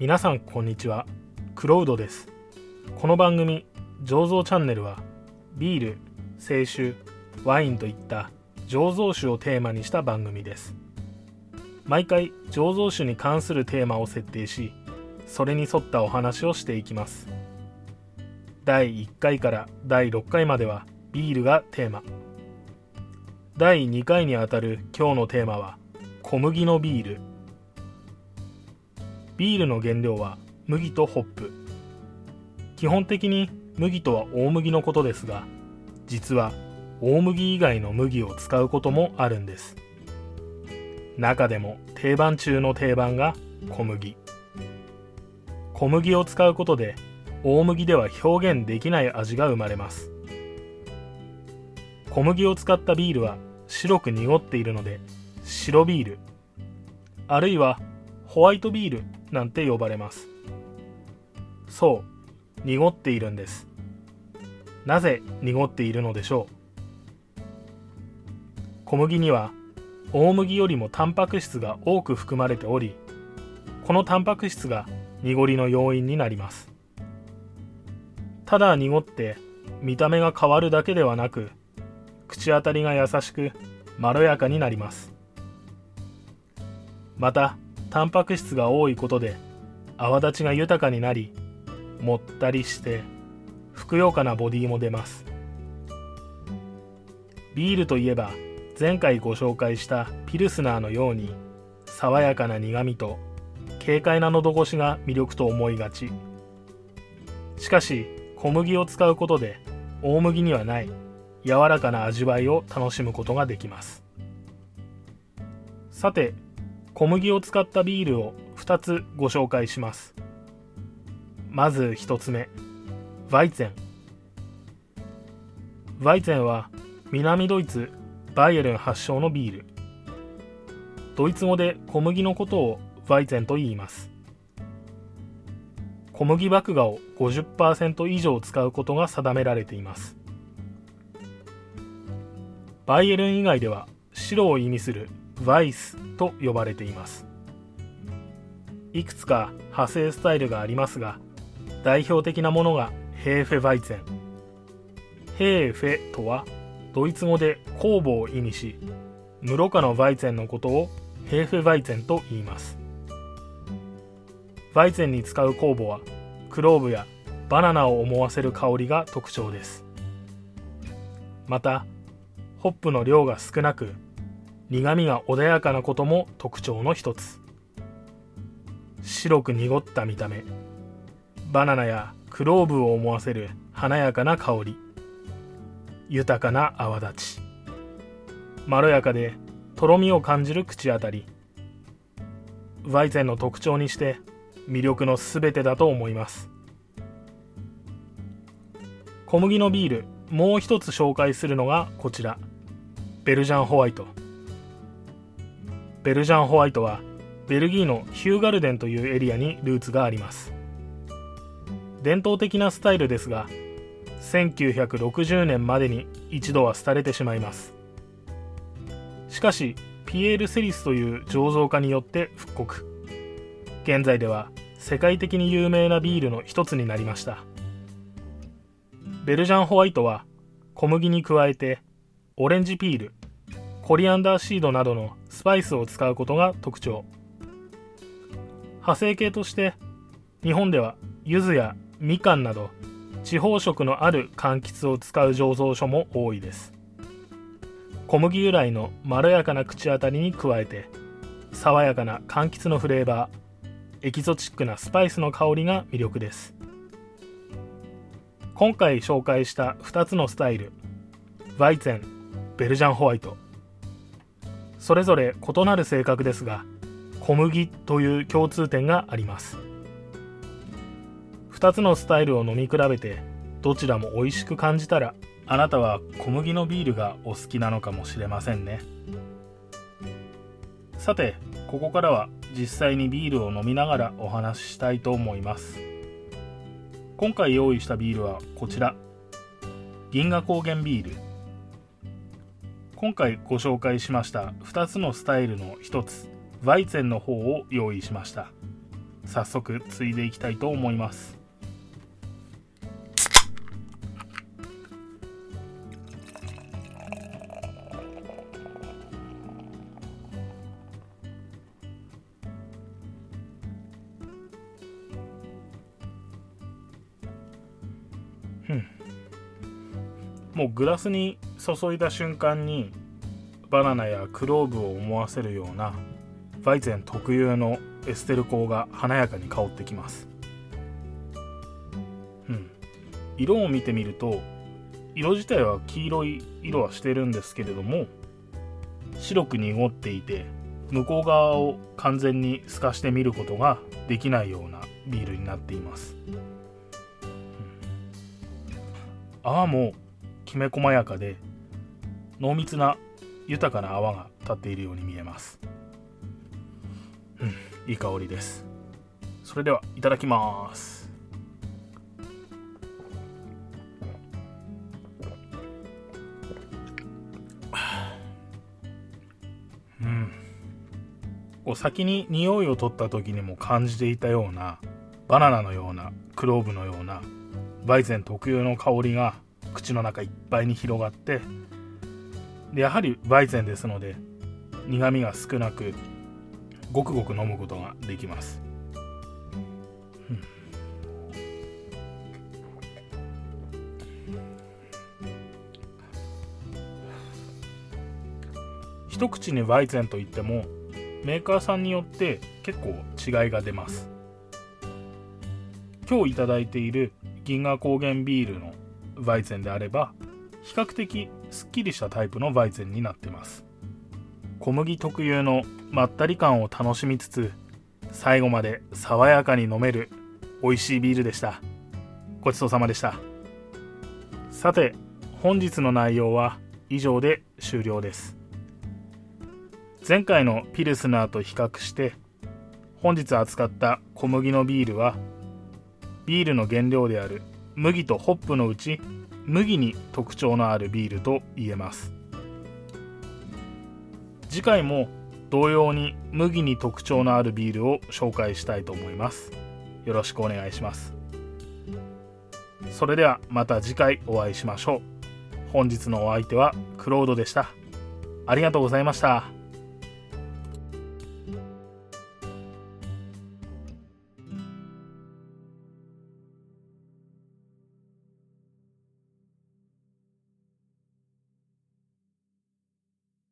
皆さんこんにちは。クロウドです。この番組醸造チャンネルはビール清酒ワインといった醸造酒をテーマにした番組です。毎回醸造酒に関するテーマを設定しそれに沿ったお話をしていきます。第1回から第6回まではビールがテーマ。第2回にあたる今日のテーマは小麦のビール。ビールの原料は麦とホップ。基本的に麦とは大麦のことですが実は大麦以外の麦を使うこともあるんです。中でも定番中の定番が小麦。小麦を使うことで大麦では表現できない味が生まれます。小麦を使ったビールは白く濁っているので白ビールあるいはホワイトビールなんて呼ばれます。そう濁っているんです。なぜ濁っているのでしょう？小麦には大麦よりもタンパク質が多く含まれておりこのタンパク質が濁りの要因になります。ただ濁って見た目が変わるだけではなく口当たりが優しくまろやかになります。またタンパク質が多いことで泡立ちが豊かになりもったりしてふくよかなボディも出ます。ビールといえば前回ご紹介したピルスナーのように爽やかな苦みと軽快な喉越しが魅力と思いがち。しかし小麦を使うことで大麦にはない柔らかな味わいを楽しむことができます。さて小麦を使ったビールを2つご紹介します。まず1つ目ヴァイゼン。ヴァイゼンは南ドイツバイエルン発祥のビール。ドイツ語で小麦のことをヴァイゼンと言います。小麦麦芽を50%以上使うことが定められています。バイエルン以外では白を意味するヴァイスと呼ばれています。いくつか派生スタイルがありますが代表的なものがヘーフェヴァイゼン。ヘーフェとはドイツ語で酵母を意味し無ろ過のヴァイゼンのことをヘーフェヴァイゼンと言います。ヴァイゼンに使う酵母はクローブやバナナを思わせる香りが特徴です。またホップの量が少なく苦みが穏やかなことも特徴の一つ。白く濁った見た目。バナナやクローブを思わせる華やかな香り。豊かな泡立ち。まろやかでとろみを感じる口当たり。ヴァイゼンの特徴にして魅力のすべてだと思います。小麦のビールもう一つ紹介するのがこちら。ベルジャンホワイト。ベルジャンホワイトはベルギーのヒューガルデンというエリアにルーツがあります。伝統的なスタイルですが1960年までに一度は廃れてしまいます。しかしピエール・セリスという醸造家によって復刻。現在では世界的に有名なビールの一つになりました。ベルジャンホワイトは小麦に加えてオレンジピールコリアンダーシードなどのスパイスを使うことが特徴。派生系として日本では柚子やみかんなど地方色のある柑橘を使う醸造所も多いです。小麦由来のまろやかな口当たりに加えて爽やかな柑橘のフレーバーエキゾチックなスパイスの香りが魅力です。今回紹介した2つのスタイルヴァイゼンベルジャンホワイト。それぞれ異なる性格ですが小麦という共通点があります。2つのスタイルを飲み比べてどちらも美味しく感じたらあなたは小麦のビールがお好きなのかもしれませんね。さてここからは実際にビールを飲みながらお話ししたいと思います。今回用意したビールはこちら。銀河高原ビール。今回ご紹介しました2つのスタイルの1つヴァイゼンの方を用意しました。早速継いでいきたいと思います。もうグラスに注いだ瞬間にバナナやクローブを思わせるようなバイゼン特有のエステル香が華やかに香ってきます。うん。色を見てみると色自体は黄色い色はしてるんですけれども白く濁っていて向こう側を完全に透かして見ることができないようなビールになっています、うん、泡もきめ細やかで濃密な豊かな泡が立っているように見えます。うんいい香りです。それではいただきます。うん。お先に匂いを取った時にも感じていたようなバナナのようなクローブのようなバイゼン特有の香りが口の中いっぱいに広がってでやはりバイゼンですので苦みが少なくごくごく飲むことができます、うん、一口にバイゼンといってもメーカーさんによって結構違いが出ます。今日いただいている銀河高原ビールのバイゼンであれば比較的すっきりしたタイプのバイゼンになってます。小麦特有のまったり感を楽しみつつ最後まで爽やかに飲める美味しいビールでした。ごちそうさまでした。さて本日の内容は以上で終了です。前回のピルスナーと比較して本日扱った小麦のビールはビールの原料である麦とホップのうち麦に特徴のあるビールと言えます。次回も同様に麦に特徴のあるビールを紹介したいと思います。よろしくお願いします。それではまた次回お会いしましょう。本日のお相手はクロードでした。ありがとうございました。